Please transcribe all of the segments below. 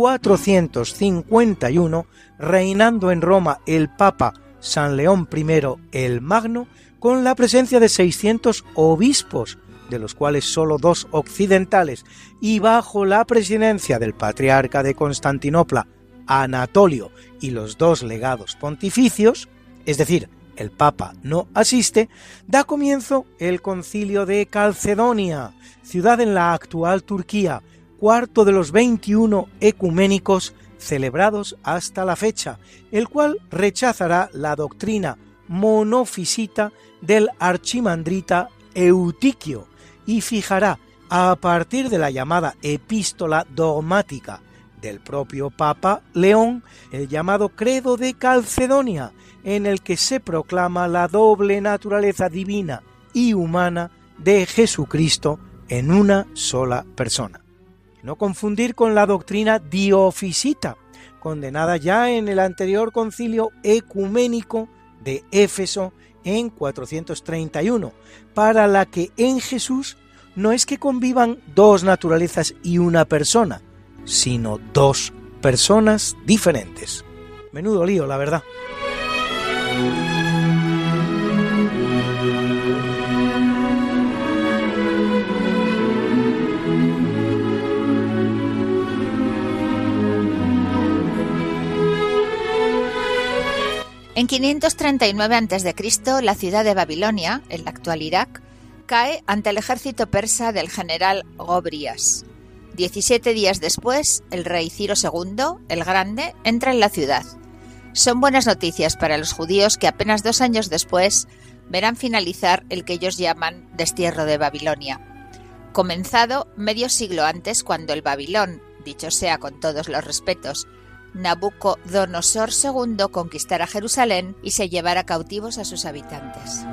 451, reinando en Roma el Papa San León I el Magno, con la presencia de 600 obispos, de los cuales sólo dos occidentales, y bajo la presidencia del patriarca de Constantinopla, Anatolio, y los dos legados pontificios, es decir, el Papa no asiste, da comienzo el concilio de Calcedonia, ciudad en la actual Turquía, cuarto de los 21 ecuménicos celebrados hasta la fecha, el cual rechazará la doctrina monofisita del archimandrita Eutiquio y fijará, a partir de la llamada epístola dogmática del propio Papa León, el llamado Credo de Calcedonia, en el que se proclama la doble naturaleza divina y humana de Jesucristo en una sola persona no confundir con la doctrina diofisita, condenada ya en el anterior concilio ecuménico de Éfeso en 431, para la que en Jesús no es que convivan dos naturalezas y una persona, sino dos personas diferentes. Menudo lío, la verdad. En 539 a.C., la ciudad de Babilonia, en la actual Irak, cae ante el ejército persa del general Gobrias. 17 días después, el rey Ciro II, el Grande, entra en la ciudad. Son buenas noticias para los judíos que apenas dos años después verán finalizar el que ellos llaman destierro de Babilonia, comenzado medio siglo antes cuando el Babilón, dicho sea con todos los respetos, Nabucodonosor II conquistara Jerusalén y se llevara cautivos a sus habitantes.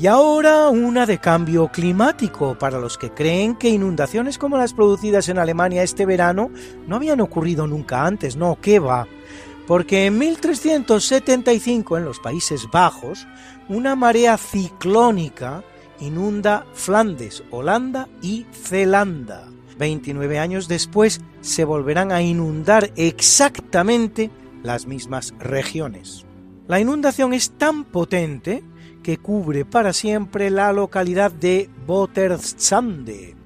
Y ahora una de cambio climático para los que creen que inundaciones como las producidas en Alemania este verano no habían ocurrido nunca antes, no, ¿qué va? Porque en 1375 en los Países Bajos una marea ciclónica inunda Flandes, Holanda y Zelanda. 29 años después se volverán a inundar exactamente las mismas regiones. La inundación es tan potente que cubre para siempre la localidad de Botersande.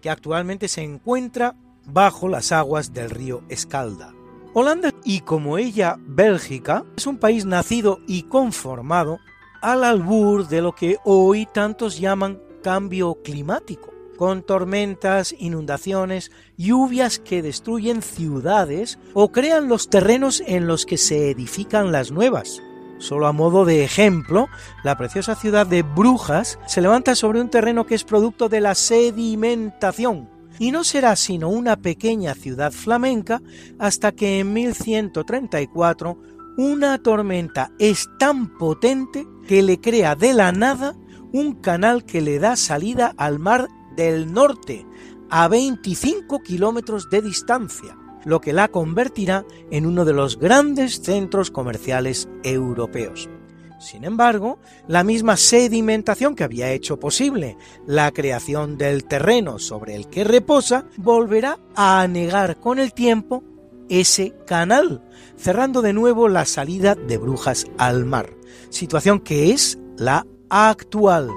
que actualmente se encuentra bajo las aguas del río Escalda. Holanda, y como ella Bélgica, es un país nacido y conformado al albur de lo que hoy tantos llaman cambio climático, con tormentas, inundaciones, lluvias que destruyen ciudades o crean los terrenos en los que se edifican las nuevas. Solo a modo de ejemplo, la preciosa ciudad de Brujas se levanta sobre un terreno que es producto de la sedimentación, y no será sino una pequeña ciudad flamenca hasta que en 1134 una tormenta es tan potente que le crea de la nada un canal que le da salida al mar del norte a 25 kilómetros de distancia, lo que la convertirá en uno de los grandes centros comerciales europeos. Sin embargo, la misma sedimentación que había hecho posible la creación del terreno sobre el que reposa volverá a anegar con el tiempo ese canal, cerrando de nuevo la salida de Brujas al mar, situación que es la actual.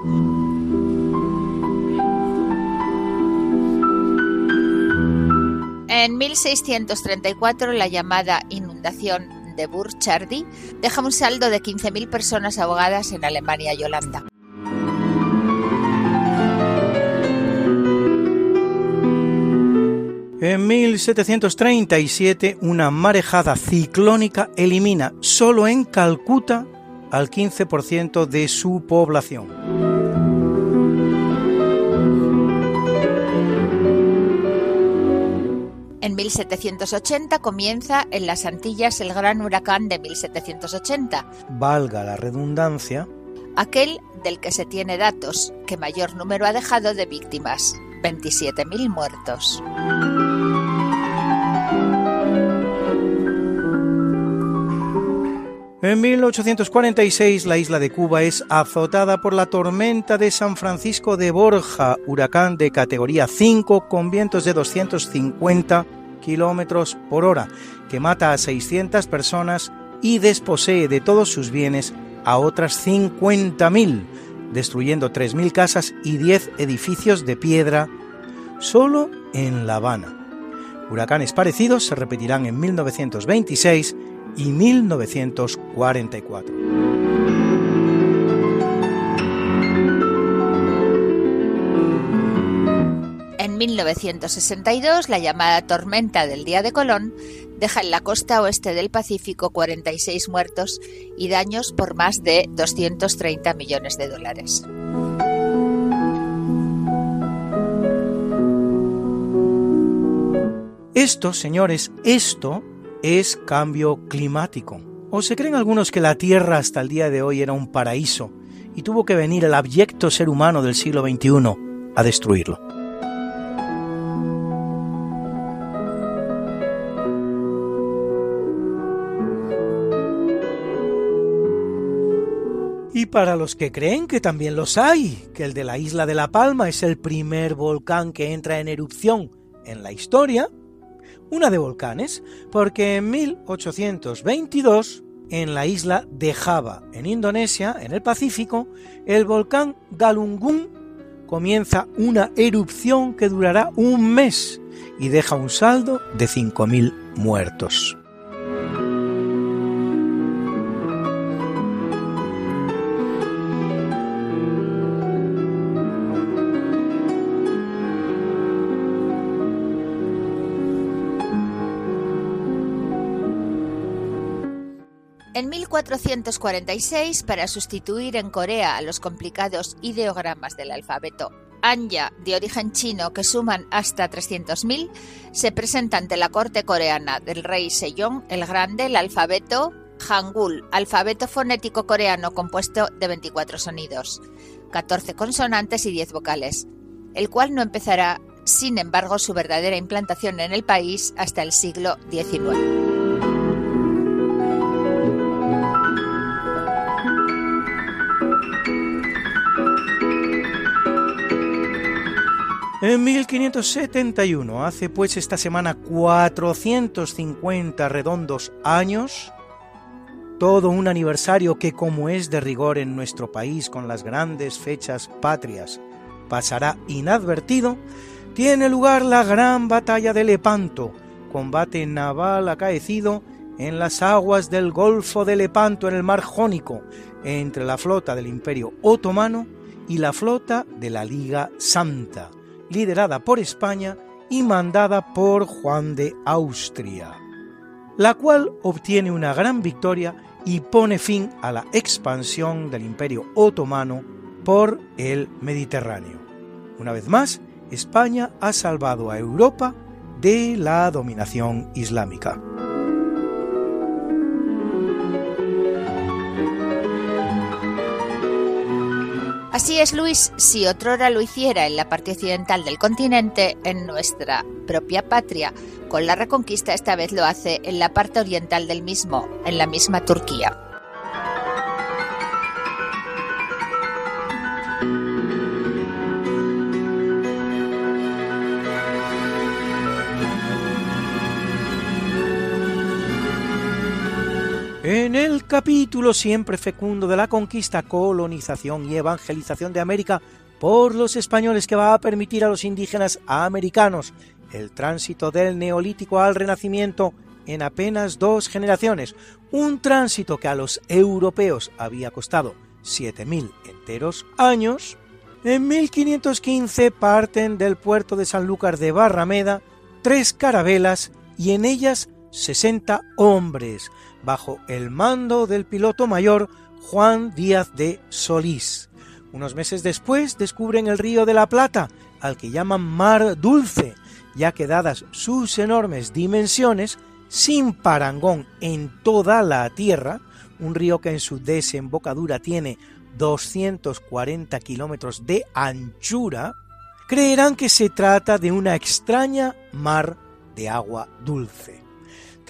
En 1634 la llamada inundación de Burchardy deja un saldo de 15.000 personas ahogadas en Alemania y Holanda. En 1737, una marejada ciclónica elimina solo en Calcuta al 15% de su población. En 1780 comienza en las Antillas el gran huracán de 1780. Valga la redundancia. Aquel del que se tiene datos, que mayor número ha dejado de víctimas, 27.000 muertos. En 1846 la isla de Cuba es azotada por la tormenta de San Francisco de Borja, huracán de categoría 5 con vientos de 250 kilómetros por hora, que mata a 600 personas y desposee de todos sus bienes a otras 50.000, destruyendo 3.000 casas y 10 edificios de piedra solo en La Habana. Huracanes parecidos se repetirán en 1926 y 1944. En 1962, la llamada tormenta del Día de Colón deja en la costa oeste del Pacífico 46 muertos y daños por más de 230 millones de dólares. Esto, señores, esto es cambio climático. ¿O se creen algunos que la Tierra hasta el día de hoy era un paraíso y tuvo que venir el abyecto ser humano del siglo XXI a destruirlo? Y para los que creen que también los hay, que el de la isla de La Palma es el primer volcán que entra en erupción en la historia, una de volcanes, porque en 1822, en la isla de Java, en Indonesia, en el Pacífico, el volcán Galunggung comienza una erupción que durará un mes y deja un saldo de 5.000 muertos. 1446, para sustituir en Corea a los complicados ideogramas del alfabeto Anya de origen chino que suman hasta 300.000, se presenta ante la corte coreana del rey Sejong el Grande el alfabeto Hangul, alfabeto fonético coreano compuesto de 24 sonidos, 14 consonantes y 10 vocales, el cual no empezará, sin embargo, su verdadera implantación en el país hasta el siglo XIX. En 1571, hace pues esta semana 450 redondos años, todo un aniversario que como es de rigor en nuestro país con las grandes fechas patrias, pasará inadvertido, tiene lugar la gran batalla de Lepanto, combate naval acaecido en las aguas del Golfo de Lepanto en el mar Jónico, entre la flota del Imperio Otomano y la flota de la Liga Santa, liderada por España y mandada por Juan de Austria, la cual obtiene una gran victoria y pone fin a la expansión del Imperio Otomano por el Mediterráneo. Una vez más, España ha salvado a Europa de la dominación islámica. Así es, Luis, si otrora lo hiciera en la parte occidental del continente, en nuestra propia patria, con la reconquista esta vez lo hace en la parte oriental del mismo, en la misma Turquía. En el capítulo siempre fecundo de la conquista, colonización y evangelización de América por los españoles que va a permitir a los indígenas americanos el tránsito del neolítico al renacimiento en apenas dos generaciones, un tránsito que a los europeos había costado 7.000 enteros años, en 1515 parten del puerto de Sanlúcar de Barrameda tres carabelas y en ellas 60 hombres, bajo el mando del piloto mayor Juan Díaz de Solís. Unos meses después descubren el río de la Plata, al que llaman Mar Dulce, ya que dadas sus enormes dimensiones, sin parangón en toda la tierra, un río que en su desembocadura tiene 240 kilómetros de anchura, creerán que se trata de una extraña mar de agua dulce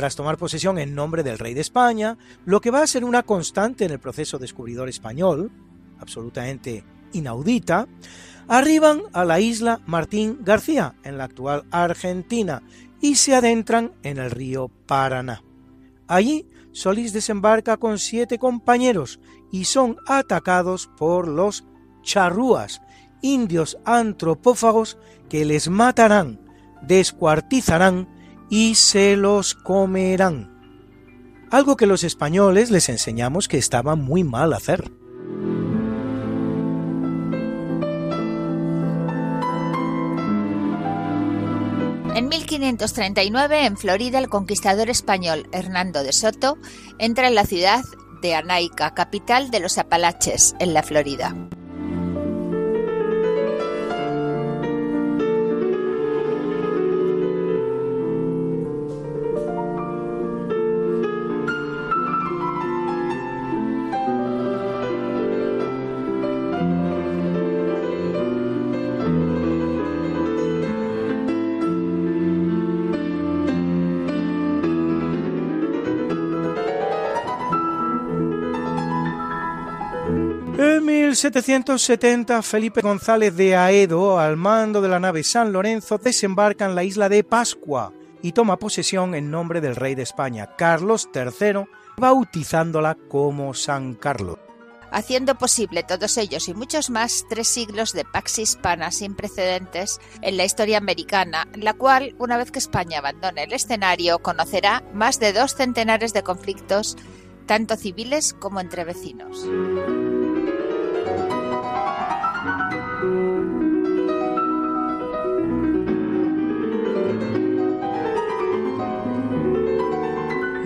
tras tomar posesión en nombre del rey de España, lo que va a ser una constante en el proceso descubridor español, absolutamente inaudita, arriban a la isla Martín García, en la actual Argentina, y se adentran en el río Paraná. Allí Solís desembarca con siete compañeros y son atacados por los charrúas, indios antropófagos que les matarán, descuartizarán y se los comerán. Algo que los españoles les enseñamos que estaba muy mal hacer. En 1539, en Florida, el conquistador español Hernando de Soto entra en la ciudad de Anaica, capital de los Apalaches, en la Florida. 1770, Felipe González de Aedo, al mando de la nave San Lorenzo, desembarca en la isla de Pascua y toma posesión en nombre del rey de España, Carlos III, bautizándola como San Carlos. Haciendo posible todos ellos y muchos más tres siglos de pax hispana sin precedentes en la historia americana, la cual, una vez que España abandone el escenario, conocerá más de dos centenares de conflictos, tanto civiles como entre vecinos.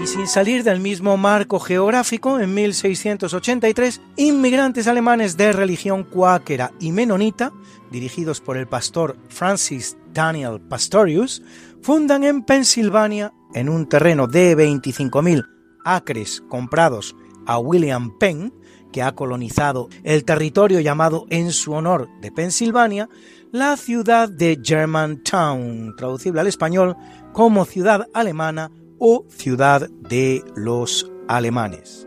Sin salir del mismo marco geográfico, en 1683, inmigrantes alemanes de religión cuáquera y menonita, dirigidos por el pastor Francis Daniel Pastorius, fundan en Pensilvania, en un terreno de 25.000 acres comprados a William Penn, que ha colonizado el territorio llamado en su honor de Pensilvania, la ciudad de Germantown, traducible al español como ciudad alemana o ciudad de los alemanes.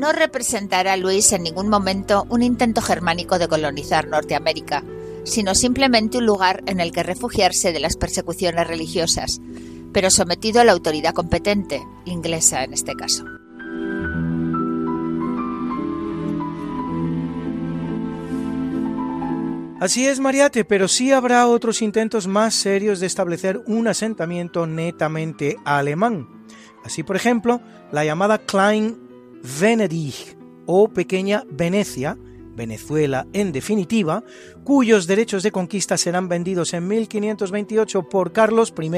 No representará Luis en ningún momento un intento germánico de colonizar Norteamérica, sino simplemente un lugar en el que refugiarse de las persecuciones religiosas, pero sometido a la autoridad competente, inglesa en este caso. Así es, Mariate, pero sí habrá otros intentos más serios de establecer un asentamiento netamente alemán. Así, por ejemplo, la llamada Klein Venedig o Pequeña Venecia, Venezuela en definitiva, cuyos derechos de conquista serán vendidos en 1528 por Carlos I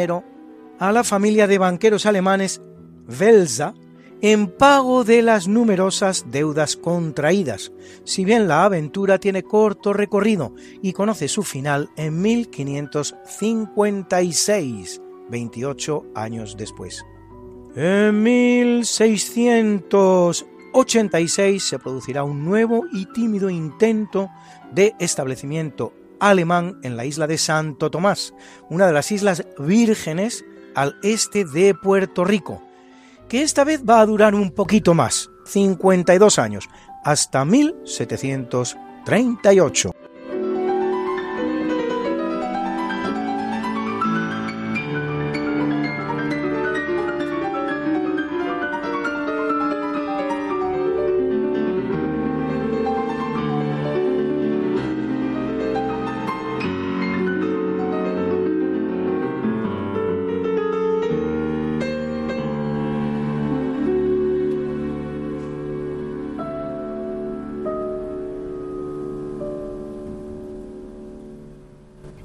a la familia de banqueros alemanes Welser en pago de las numerosas deudas contraídas, si bien la aventura tiene corto recorrido y conoce su final en 1556, 28 años después. En 1686 se producirá un nuevo y tímido intento de establecimiento alemán en la isla de Santo Tomás, una de las islas vírgenes al este de Puerto Rico, que esta vez va a durar un poquito más, 52 años, hasta 1738.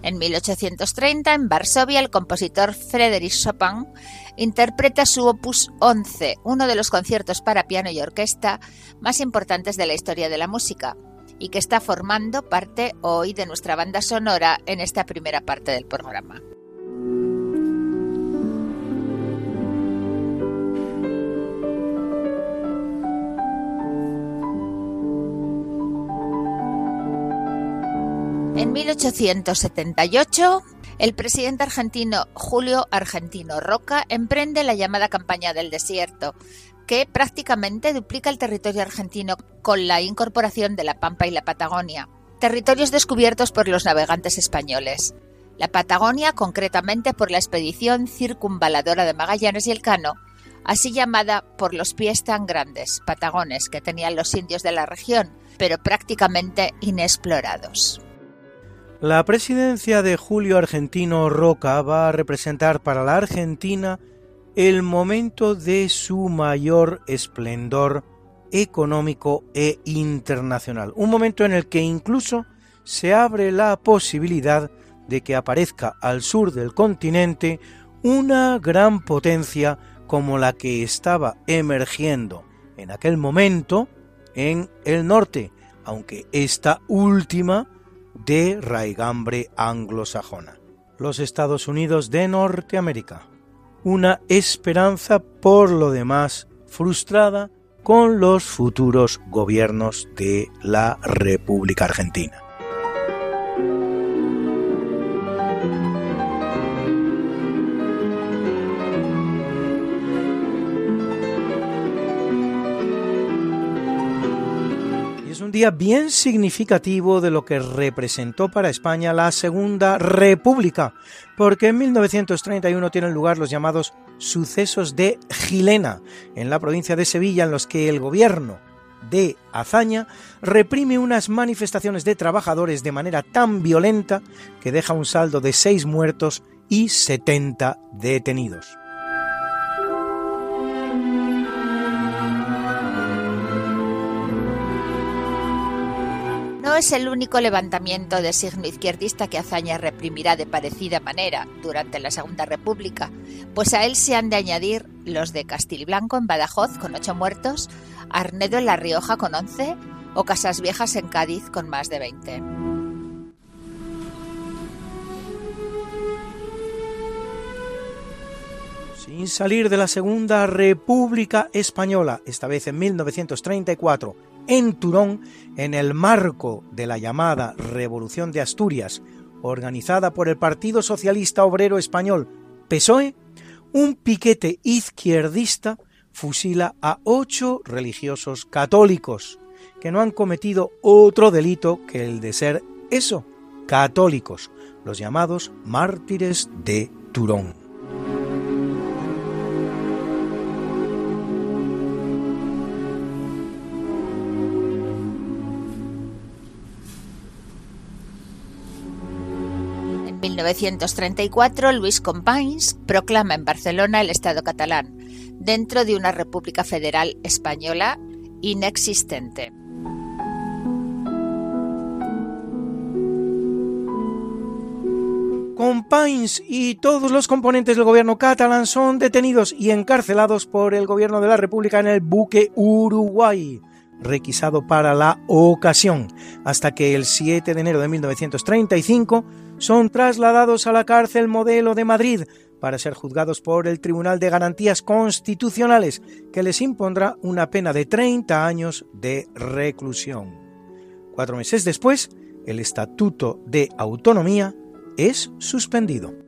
En 1830, en Varsovia, el compositor Frédéric Chopin interpreta su opus 11, uno de los conciertos para piano y orquesta más importantes de la historia de la música, y que está formando parte hoy de nuestra banda sonora en esta primera parte del programa. En 1878, el presidente argentino Julio Argentino Roca emprende la llamada campaña del desierto, que prácticamente duplica el territorio argentino con la incorporación de la Pampa y la Patagonia, territorios descubiertos por los navegantes españoles. La Patagonia, concretamente por la expedición circunvaladora de Magallanes y Elcano, así llamada por los pies tan grandes, patagones, que tenían los indios de la región, pero prácticamente inexplorados. La presidencia de Julio Argentino Roca va a representar para la Argentina el momento de su mayor esplendor económico e internacional. Un momento en el que incluso se abre la posibilidad de que aparezca al sur del continente una gran potencia como la que estaba emergiendo en aquel momento en el norte, aunque esta última de raigambre anglosajona. Los Estados Unidos de Norteamérica. Una esperanza por lo demás frustrada con los futuros gobiernos de la República Argentina. Día bien significativo de lo que representó para España la Segunda República, porque en 1931 tienen lugar los llamados sucesos de Gilena, en la provincia de Sevilla, en los que el gobierno de Azaña reprime unas manifestaciones de trabajadores de manera tan violenta que deja un saldo de seis muertos y 70 detenidos. Es el único levantamiento de signo izquierdista que Azaña reprimirá de parecida manera durante la Segunda República, pues a él se han de añadir los de Castilblanco en Badajoz con ocho muertos, Arnedo en La Rioja con once o Casas Viejas en Cádiz con más de veinte. Sin salir de la Segunda República Española, esta vez en 1934, en Turón en el marco de la llamada Revolución de Asturias, organizada por el Partido Socialista Obrero Español, PSOE, un piquete izquierdista fusila a ocho religiosos católicos que no han cometido otro delito que el de ser eso, católicos, los llamados mártires de Turón. 1934, Luis Companys proclama en Barcelona el Estado catalán, dentro de una República Federal Española inexistente. Companys y todos los componentes del gobierno catalán son detenidos y encarcelados por el gobierno de la República en el buque Uruguay, requisado para la ocasión, hasta que el 7 de enero de 1935 son trasladados a la cárcel modelo de Madrid para ser juzgados por el Tribunal de Garantías Constitucionales, que les impondrá una pena de 30 años de reclusión. Cuatro meses después, el Estatuto de Autonomía es suspendido.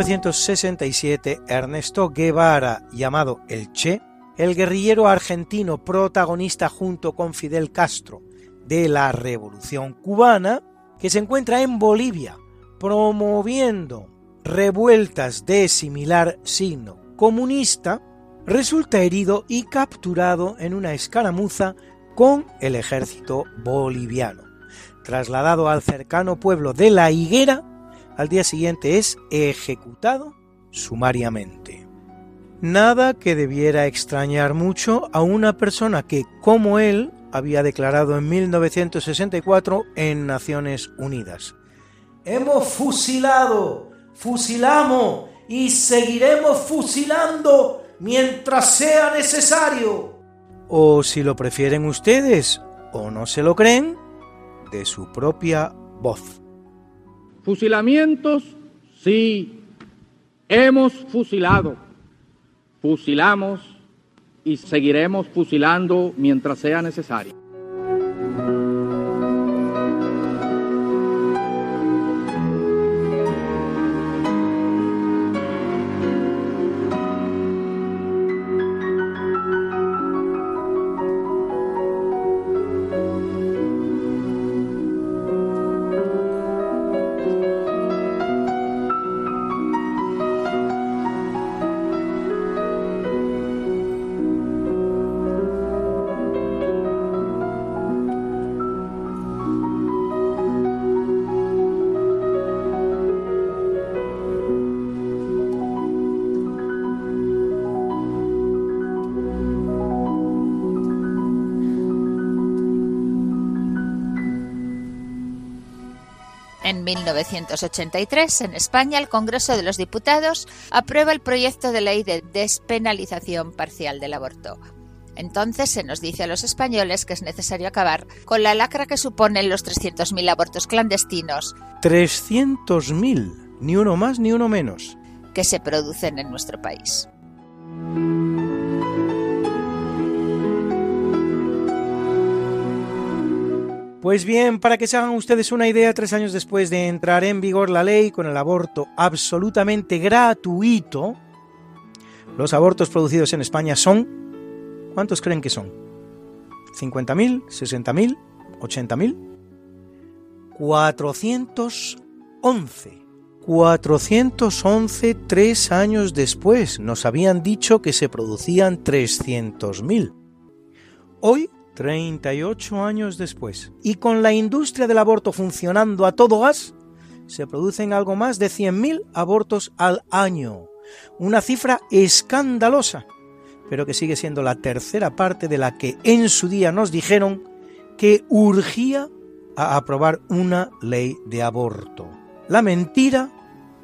1967, Ernesto Guevara, llamado El Che, el guerrillero argentino protagonista junto con Fidel Castro de la Revolución cubana, que se encuentra en Bolivia promoviendo revueltas de similar signo comunista, resulta herido y capturado en una escaramuza con el ejército boliviano. Trasladado al cercano pueblo de La Higuera, al día siguiente es ejecutado sumariamente. Nada que debiera extrañar mucho a una persona que, como él, había declarado en 1964 en Naciones Unidas. Hemos fusilado, fusilamos y seguiremos fusilando mientras sea necesario. O si lo prefieren ustedes o no se lo creen, de su propia voz. Fusilamientos, sí, hemos fusilado, fusilamos y seguiremos fusilando mientras sea necesario. 1983, en España, el Congreso de los Diputados aprueba el proyecto de ley de despenalización parcial del aborto. Entonces se nos dice a los españoles que es necesario acabar con la lacra que suponen los 300.000 abortos clandestinos. 300.000, ni uno más ni uno menos. Que se producen en nuestro país. Pues bien, para que se hagan ustedes una idea, tres años después de entrar en vigor la ley con el aborto absolutamente gratuito, los abortos producidos en España son... ¿Cuántos creen que son? ¿50.000? ¿60.000? ¿80.000? 411. 411 tres años después. Nos habían dicho que se producían 300.000. Hoy 38 años después, y con la industria del aborto funcionando a todo gas, se producen algo más de 100.000 abortos al año. Una cifra escandalosa, pero que sigue siendo la tercera parte de la que en su día nos dijeron que urgía a aprobar una ley de aborto. La mentira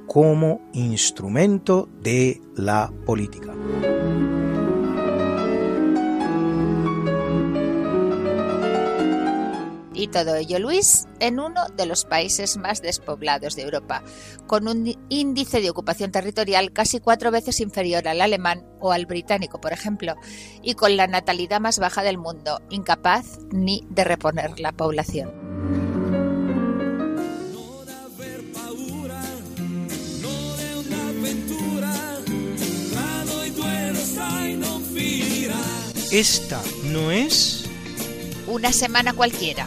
como instrumento de la política. Y todo ello, Luis, en uno de los países más despoblados de Europa, con un índice de ocupación territorial casi cuatro veces inferior al alemán o al británico, por ejemplo, y con la natalidad más baja del mundo, incapaz ni de reponer la población. Esta no es... Una semana cualquiera.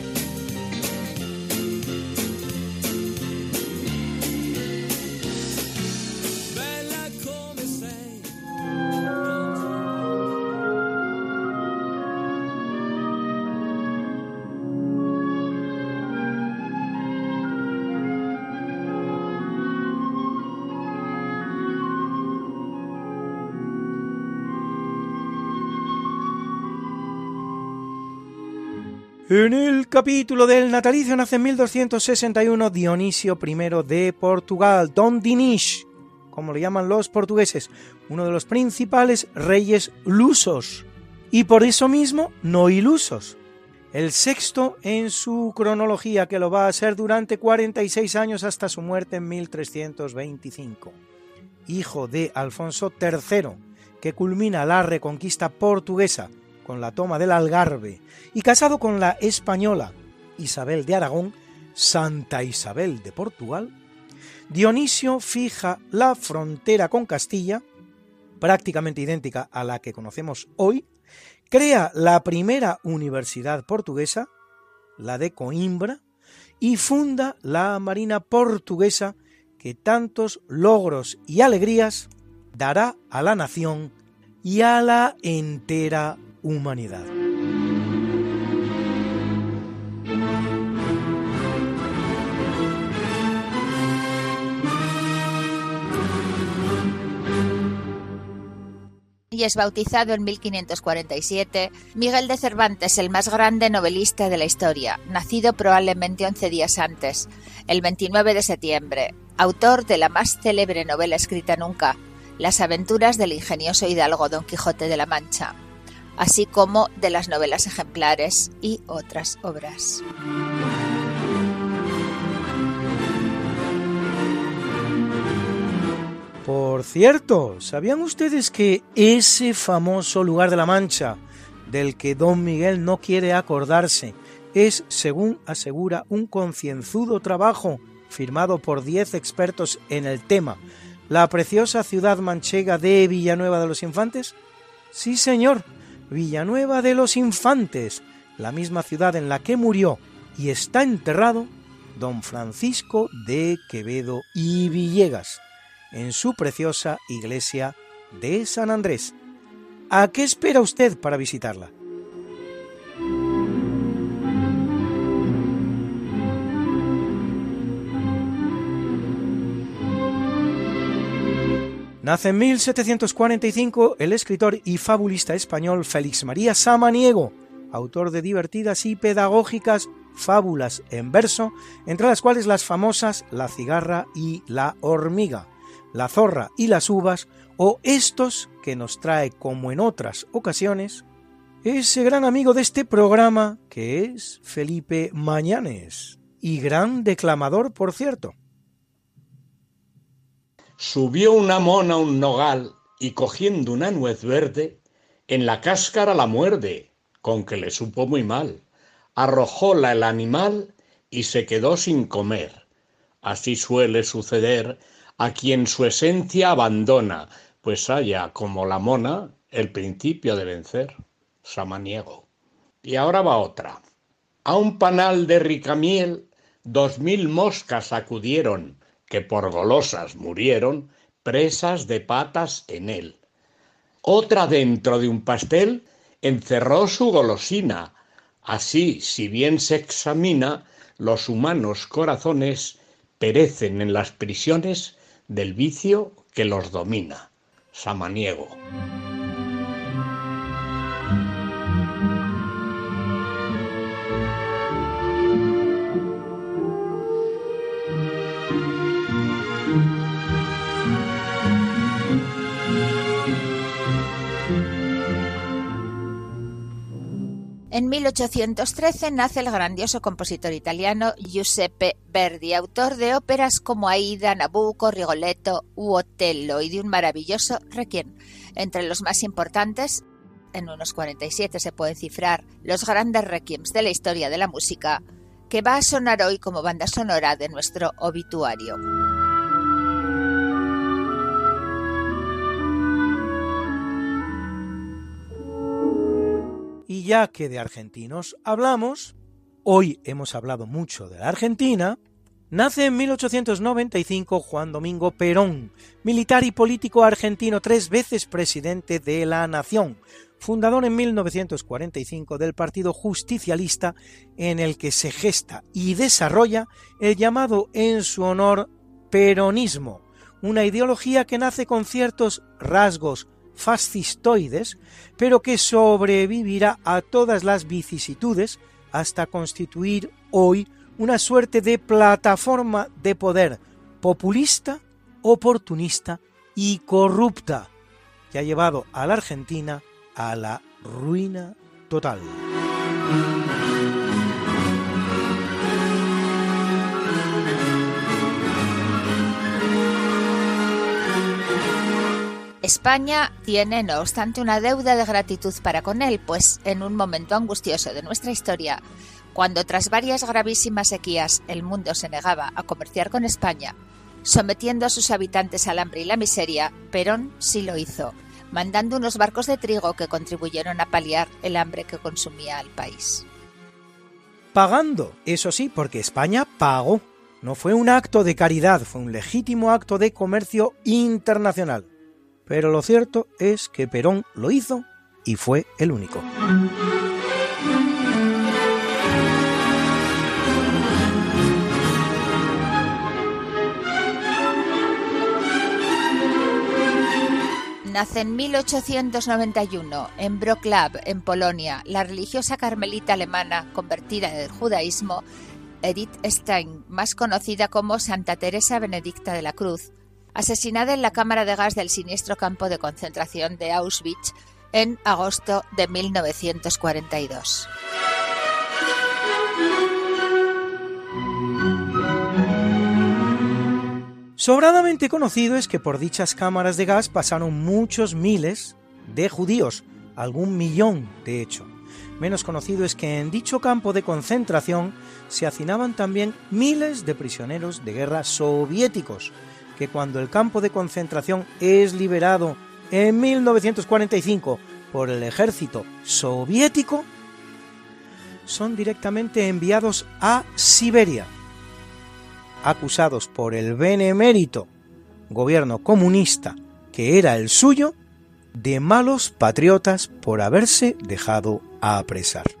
En el capítulo del natalicio nace en 1261 Dionisio I de Portugal, Don Dinis, como le llaman los portugueses, uno de los principales reyes lusos, y por eso mismo no ilusos. El sexto en su cronología, que lo va a ser durante 46 años hasta su muerte en 1325. Hijo de Alfonso III, que culmina la reconquista portuguesa con la toma del Algarve y casado con la española Isabel de Aragón, Santa Isabel de Portugal, Dionisio fija la frontera con Castilla, prácticamente idéntica a la que conocemos hoy, crea la primera universidad portuguesa, la de Coimbra, y funda la Marina portuguesa que tantos logros y alegrías dará a la nación y a la entera humanidad. y es bautizado en 1547 Miguel de Cervantes, el más grande novelista de la historia, nacido probablemente 11 días antes, el 29 de septiembre, autor de la más célebre novela escrita nunca, Las aventuras del ingenioso hidalgo Don Quijote de la Mancha, así como de las novelas ejemplares y otras obras. Por cierto, ¿sabían ustedes que ese famoso lugar de la Mancha, del que don Miguel no quiere acordarse, es, según asegura, un concienzudo trabajo firmado por diez expertos en el tema, la preciosa ciudad manchega de Villanueva de los Infantes? Sí, señor, Villanueva de los Infantes, la misma ciudad en la que murió y está enterrado don Francisco de Quevedo y Villegas, en su preciosa iglesia de San Andrés. ¿A qué espera usted para visitarla? Nace en 1745 el escritor y fabulista español Félix María Samaniego, autor de divertidas y pedagógicas fábulas en verso, entre las cuales las famosas La cigarra y La hormiga, La zorra y las uvas, o estos que nos trae, como en otras ocasiones, ese gran amigo de este programa que es Felipe Mañanes, y gran declamador, por cierto. Subió una mona un nogal y cogiendo una nuez verde, en la cáscara la muerde, con que le supo muy mal. Arrojóla el animal y se quedó sin comer. Así suele suceder a quien su esencia abandona, pues haya como la mona el principio de vencer. Samaniego. Y ahora va otra. A un panal de ricamiel dos mil moscas acudieron que por golosas murieron, presas de patas en él. Otra dentro de un pastel encerró su golosina. Así, si bien se examina, los humanos corazones perecen en las prisiones del vicio que los domina. Samaniego. En 1813 nace el grandioso compositor italiano Giuseppe Verdi, autor de óperas como Aida, Nabucco, Rigoletto u Otello y de un maravilloso requiem. Entre los más importantes, en unos 47 se pueden cifrar los grandes requiems de la historia de la música, que va a sonar hoy como banda sonora de nuestro obituario. Y ya que de argentinos hablamos, hoy hemos hablado mucho de la Argentina, nace en 1895 Juan Domingo Perón, militar y político argentino, tres veces presidente de la nación, fundador en 1945 del Partido Justicialista, en el que se gesta y desarrolla el llamado en su honor peronismo, una ideología que nace con ciertos rasgos fascistoides, pero que sobrevivirá a todas las vicisitudes hasta constituir hoy una suerte de plataforma de poder populista, oportunista y corrupta, que ha llevado a la Argentina a la ruina total. España tiene, no obstante, una deuda de gratitud para con él, pues en un momento angustioso de nuestra historia, cuando tras varias gravísimas sequías el mundo se negaba a comerciar con España, sometiendo a sus habitantes al hambre y la miseria, Perón sí lo hizo, mandando unos barcos de trigo que contribuyeron a paliar el hambre que consumía al país. Pagando, eso sí, porque España pagó. No fue un acto de caridad, fue un legítimo acto de comercio internacional. Pero lo cierto es que Perón lo hizo y fue el único. Nace en 1891 en Wrocław, en Polonia, la religiosa carmelita alemana convertida del judaísmo Edith Stein, más conocida como Santa Teresa Benedicta de la Cruz, asesinada en la cámara de gas del siniestro campo de concentración de Auschwitz en agosto de 1942. Sobradamente conocido es que por dichas cámaras de gas pasaron muchos miles de judíos, algún millón de hecho. Menos conocido es que en dicho campo de concentración se hacinaban también miles de prisioneros de guerra soviéticos, que cuando el campo de concentración es liberado en 1945 por el ejército soviético, son directamente enviados a Siberia, acusados por el benemérito gobierno comunista que era el suyo de malos patriotas por haberse dejado apresar.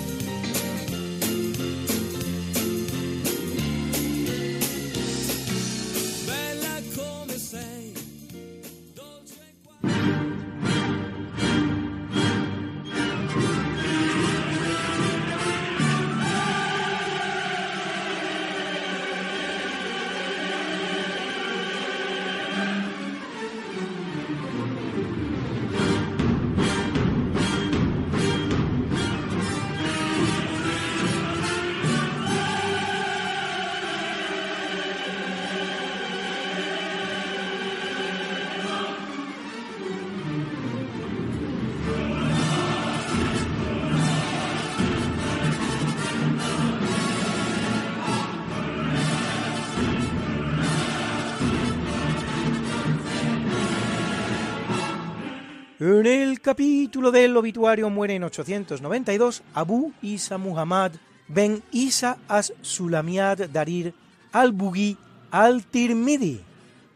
Capítulo del obituario muere en 892 Abu Isa Muhammad ben Isa as-Sulamiad Darir al-Bughi al-Tirmidhi,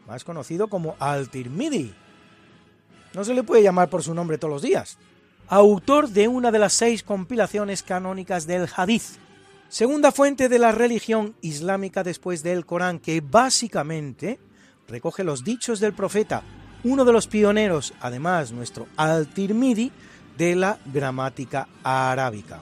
más conocido como al-Tirmidhi. No se le puede llamar por su nombre todos los días. Autor de una de las seis compilaciones canónicas del Hadith, segunda fuente de la religión islámica después del Corán, que básicamente recoge los dichos del profeta, uno de los pioneros, además nuestro Al-Tirmidhi, de la gramática arábica.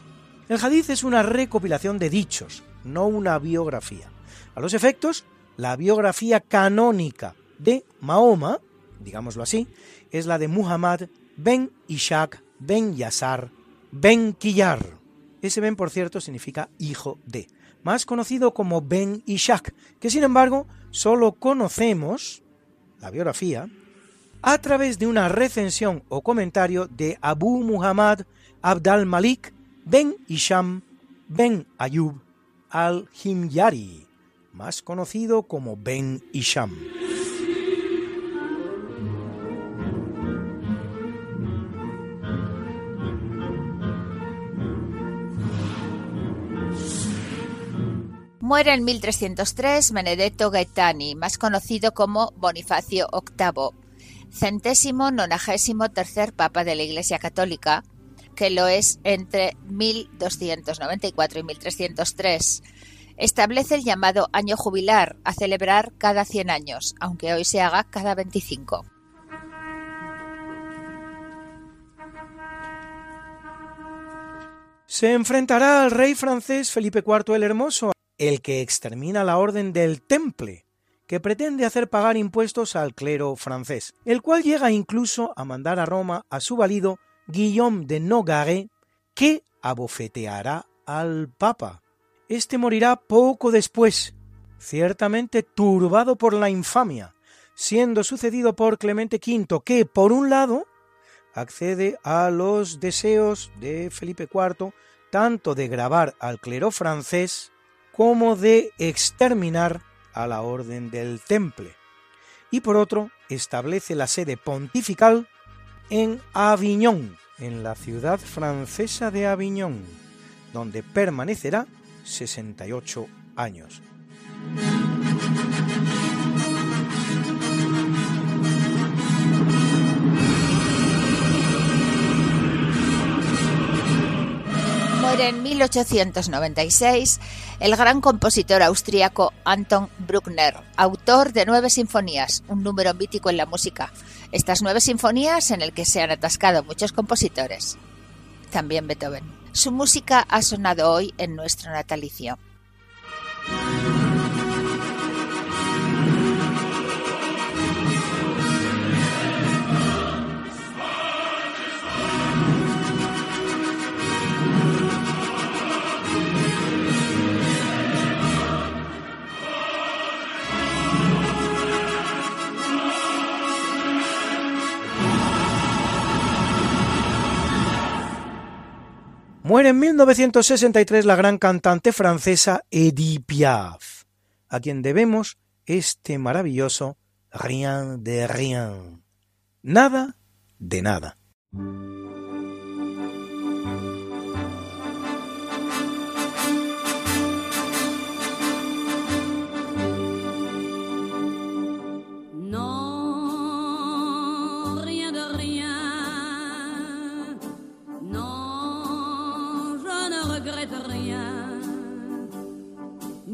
El hadith es una recopilación de dichos, no una biografía. A los efectos, la biografía canónica de Mahoma, digámoslo así, es la de Muhammad ben Ishaq ben Yasar ben Kiyar. Ese ben, por cierto, significa hijo de, más conocido como ben Ishaq, que sin embargo solo conocemos la biografía a través de una recensión o comentario de Abu Muhammad Abdal Malik ben Isham ben Ayub al-Himyari, más conocido como Ben Isham. Muere en 1303 Benedetto Gaetani, más conocido como Bonifacio VIII, centésimo nonagésimo tercer papa de la Iglesia Católica, que lo es entre 1294 y 1303. Establece el llamado año jubilar a celebrar cada 100 años, aunque hoy se haga cada 25. Se enfrentará al rey francés Felipe IV el Hermoso, el que extermina la orden del Temple, que pretende hacer pagar impuestos al clero francés, el cual llega incluso a mandar a Roma a su valido Guillaume de Nogare, que abofeteará al Papa. Este morirá poco después, ciertamente turbado por la infamia, siendo sucedido por Clemente V, que, por un lado, accede a los deseos de Felipe IV, tanto de grabar al clero francés como de exterminar a la Orden del Temple, y por otro establece la sede pontifical en Aviñón, en la ciudad francesa de Aviñón, donde permanecerá 68 años. Muere en 1896 el gran compositor austríaco Anton Bruckner, autor de nueve sinfonías, un número mítico en la música. Estas nueve sinfonías en el que se han atascado muchos compositores, también Beethoven. Su música ha sonado hoy en nuestro natalicio. Muere en 1963 la gran cantante francesa Edith Piaf, a quien debemos este maravilloso Rien de Rien. Nada de nada.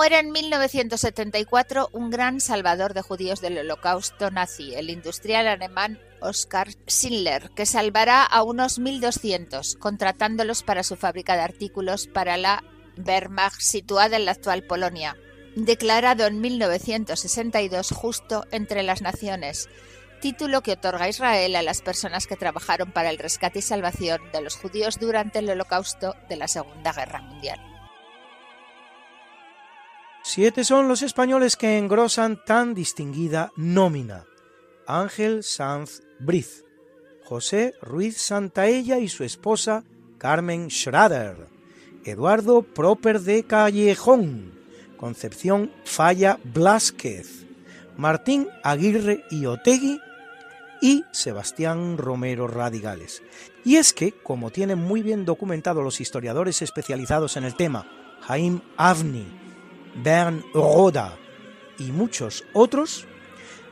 Muere en 1974 un gran salvador de judíos del holocausto nazi, el industrial alemán Oskar Schindler, que salvará a unos 1.200, contratándolos para su fábrica de artículos para la Wehrmacht situada en la actual Polonia. Declarado en 1962 justo entre las naciones, título que otorga Israel a las personas que trabajaron para el rescate y salvación de los judíos durante el holocausto de la Segunda Guerra Mundial. Siete son los españoles que engrosan tan distinguida nómina. Ángel Sanz Briz, José Ruiz Santaella y su esposa Carmen Schrader, Eduardo Proper de Callejón, Concepción Falla Blázquez, Martín Aguirre y Otegui y Sebastián Romero Radigales. Y es que, como tienen muy bien documentado los historiadores especializados en el tema, Jaime Avni, Bern Roda y muchos otros,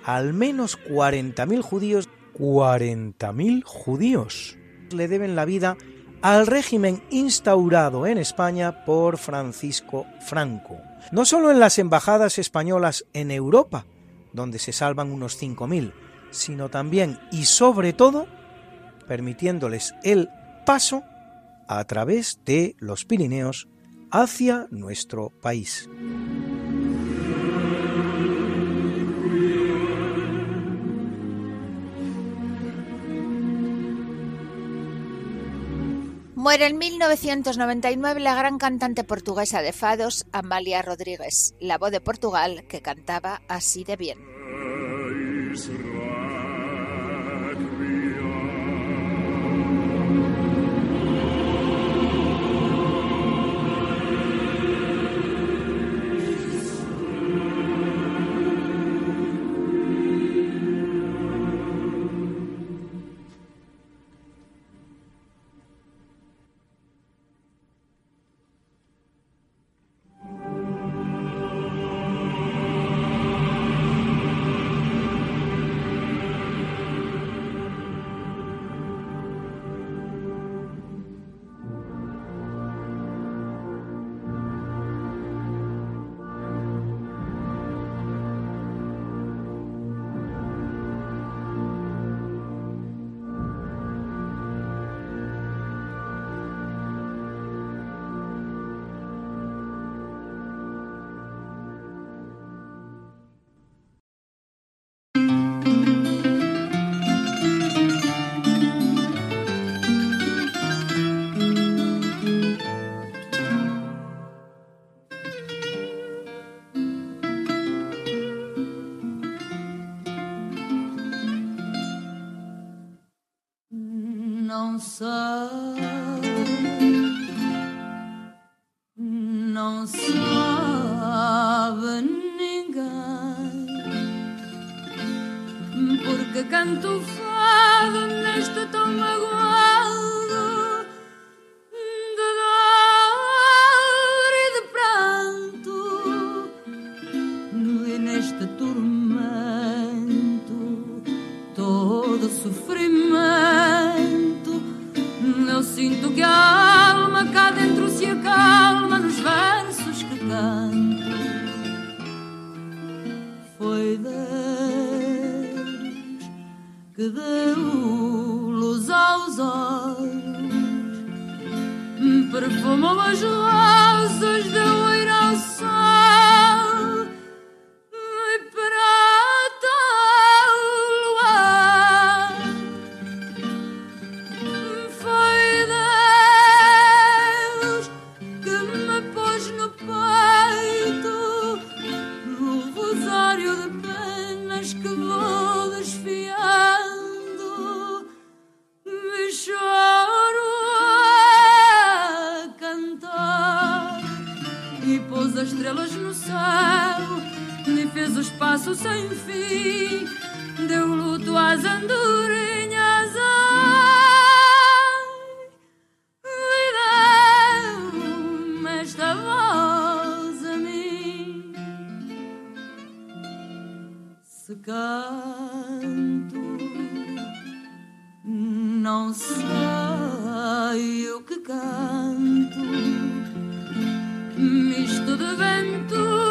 al menos 40.000 judíos, 40.000 judíos le deben la vida al régimen instaurado en España por Francisco Franco. No solo en las embajadas españolas en Europa, donde se salvan unos 5.000, sino también y sobre todo permitiéndoles el paso a través de los Pirineos hacia nuestro país. Muere en 1999 la gran cantante portuguesa de fados, Amalia Rodríguez, la voz de Portugal que cantaba así de bien. Se canto. Não sei o que canto. Misto de ventura,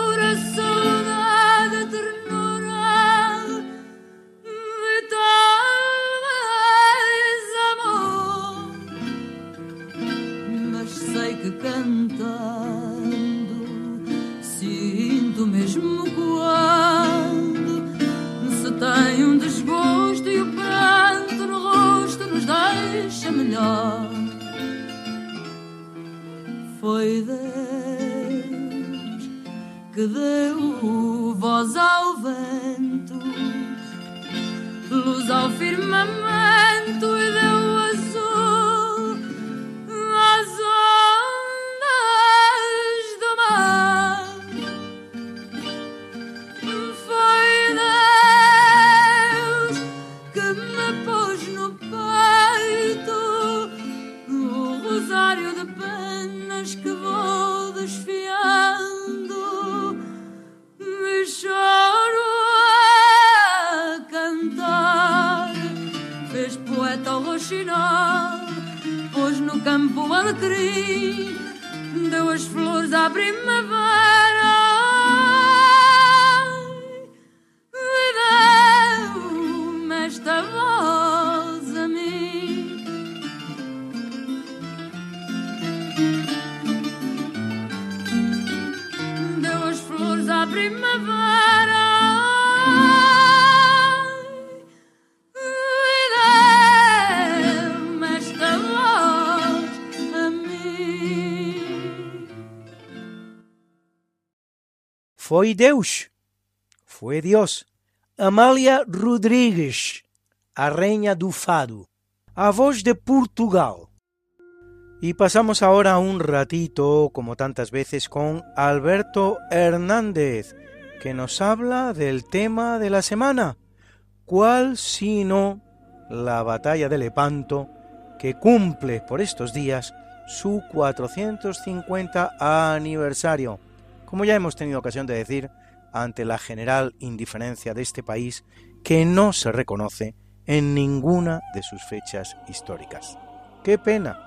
Foi Deus, fue Dios. Amália Rodrigues, a reina do fado, a voz de Portugal. Y pasamos ahora un ratito, como tantas veces, con Alberto Hernández, que nos habla del tema de la semana. ¿Cuál sino la batalla de Lepanto, que cumple por estos días su 450 aniversario? Como ya hemos tenido ocasión de decir, ante la general indiferencia de este país que no se reconoce en ninguna de sus fechas históricas. ¡Qué pena!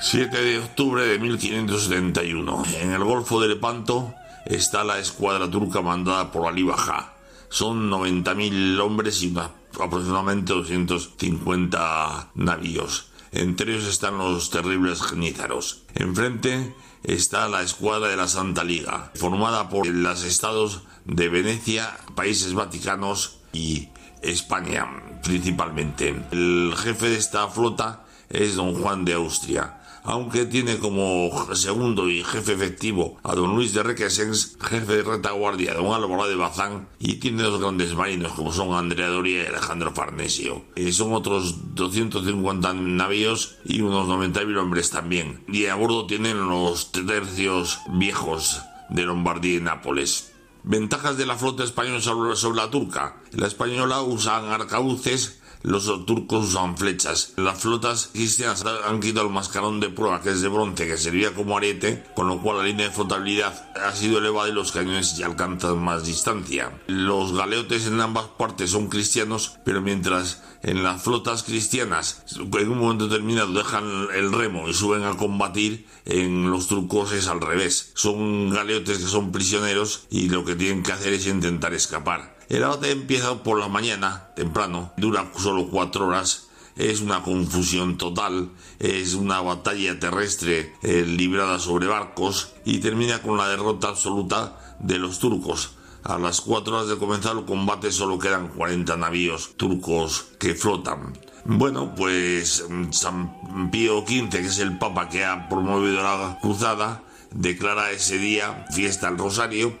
7 de octubre de 1571. En el Golfo de Lepanto está la escuadra turca mandada por Ali Bajá. Son 90.000 hombres y una- aproximadamente 250 navíos. Entre ellos están los terribles genízaros. Enfrente está la escuadra de la Santa Liga, formada por los estados de Venecia, países vaticanos y España principalmente. El jefe de esta flota es don Juan de Austria, aunque tiene como segundo y jefe efectivo a don Luis de Requesens, jefe de retaguardia don Álvaro de Bazán, y tiene dos grandes marinos como son Andrea Doria y Alejandro Farnesio. Eh, son otros 250 navíos y unos 90.000 hombres también. Y a bordo tienen los tercios viejos de Lombardía y Nápoles. Ventajas de la flota española sobre, la turca. La española usan arcabuces, los turcos usan flechas. Las flotas cristianas han quitado el mascarón de prueba que es de bronce que servía como arete, con lo cual la línea de flotabilidad ha sido elevada y los cañones ya alcanzan más distancia. Los galeotes en ambas partes son cristianos, pero mientras en las flotas cristianas en un momento determinado dejan el remo y suben a combatir, en los turcos es al revés. Son galeotes que son prisioneros y lo que tienen que hacer es intentar escapar. El batalla empieza por la mañana, temprano, dura solo cuatro horas. Es una confusión total, es una batalla terrestre eh, librada sobre barcos y termina con la derrota absoluta de los turcos. A las cuatro horas de comenzar el combate solo quedan 40 navíos turcos que flotan. Bueno, pues San Pío V, que es el papa que ha promovido la cruzada, declara ese día fiesta al Rosario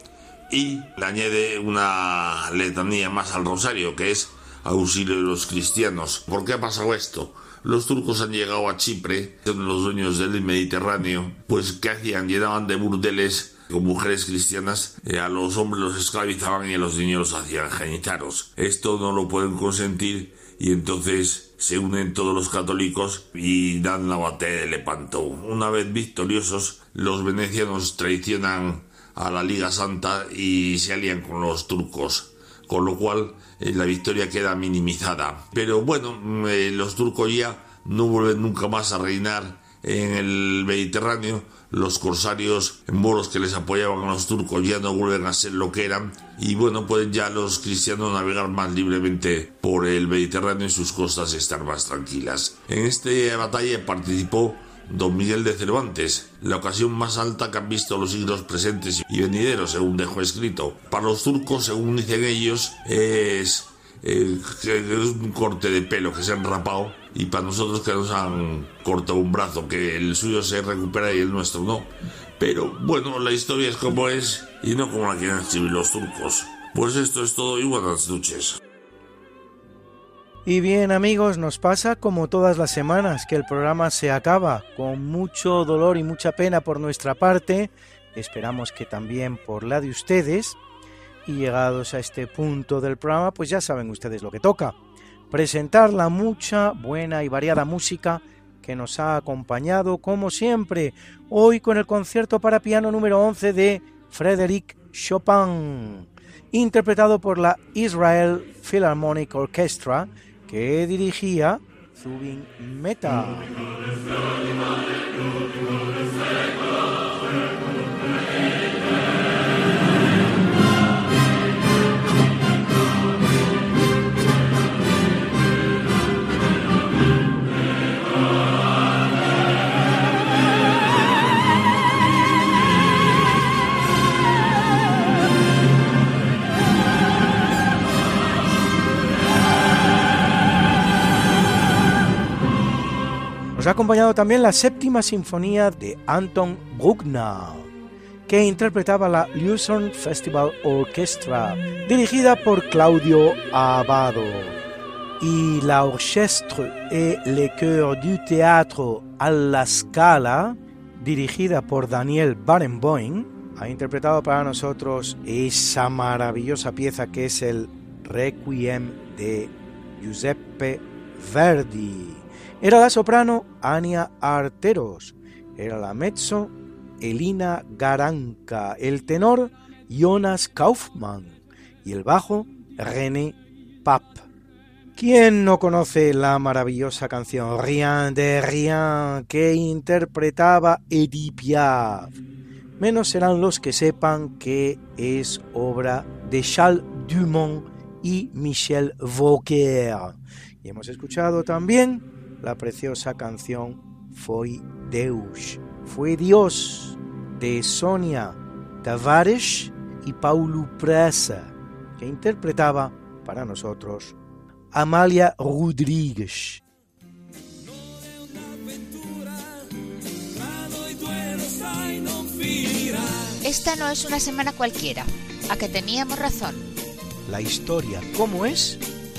y le añade una letanía más al rosario, que es auxilio de los cristianos. ¿Por qué ha pasado esto? Los turcos han llegado a Chipre, son los dueños del Mediterráneo, pues ¿qué hacían? Llenaban de burdeles con mujeres cristianas, eh, a los hombres los esclavizaban y a los niños los hacían genitaros. Esto no lo pueden consentir y entonces se unen todos los católicos y dan la batalla de Lepanto. Una vez victoriosos, los venecianos traicionan a la Liga Santa y se alían con los turcos, con lo cual eh, la victoria queda minimizada. Pero bueno, mm, eh, los turcos ya no vuelven nunca más a reinar en el Mediterráneo. Los corsarios moros que les apoyaban a los turcos ya no vuelven a ser lo que eran. Y bueno, pueden ya los cristianos navegar más libremente por el Mediterráneo y sus costas estar más tranquilas. En esta batalla participó Don Miguel de Cervantes, la ocasión más alta que han visto los siglos presentes y venideros, según dejó escrito. Para los turcos, según dicen ellos, es, eh, es un corte de pelo que se han rapado y para nosotros que nos han cortado un brazo, que el suyo se recupera y el nuestro no. Pero bueno, la historia es como es y no como la quieren escribir los turcos. Pues esto es todo y buenas noches. Y bien amigos, nos pasa como todas las semanas que el programa se acaba con mucho dolor y mucha pena por nuestra parte, esperamos que también por la de ustedes, y llegados a este punto del programa, pues ya saben ustedes lo que toca, presentar la mucha, buena y variada música que nos ha acompañado como siempre, hoy con el concierto para piano número 11 de Frédéric Chopin, interpretado por la Israel Philharmonic Orchestra, que dirigía Zubin Meta. Nos ha acompañado también la séptima sinfonía de Anton Bruckner, que interpretaba la Lucerne Festival Orchestra, dirigida por Claudio Abado. Y la Orchestre et le Chœur du Théâtre à la Scala, dirigida por Daniel Barenboim, ha interpretado para nosotros esa maravillosa pieza que es el Requiem de Giuseppe Verdi. Era la soprano Ania Arteros, era la mezzo Elina Garanca, el tenor Jonas Kaufmann y el bajo René Papp. ¿Quién no conoce la maravillosa canción Rien de Rien que interpretaba Edith Piaf? Menos serán los que sepan que es obra de Charles Dumont y Michel Vauquer. Y hemos escuchado también la preciosa canción Foi Deus, fue Dios, de Sonia Tavares y Paulo Presa, que interpretaba para nosotros Amalia Rodríguez. Esta no es una semana cualquiera, a que teníamos razón. La historia, ¿cómo es?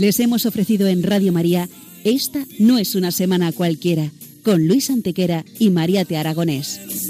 Les hemos ofrecido en Radio María Esta no es una semana cualquiera, con Luis Antequera y María Te Aragonés.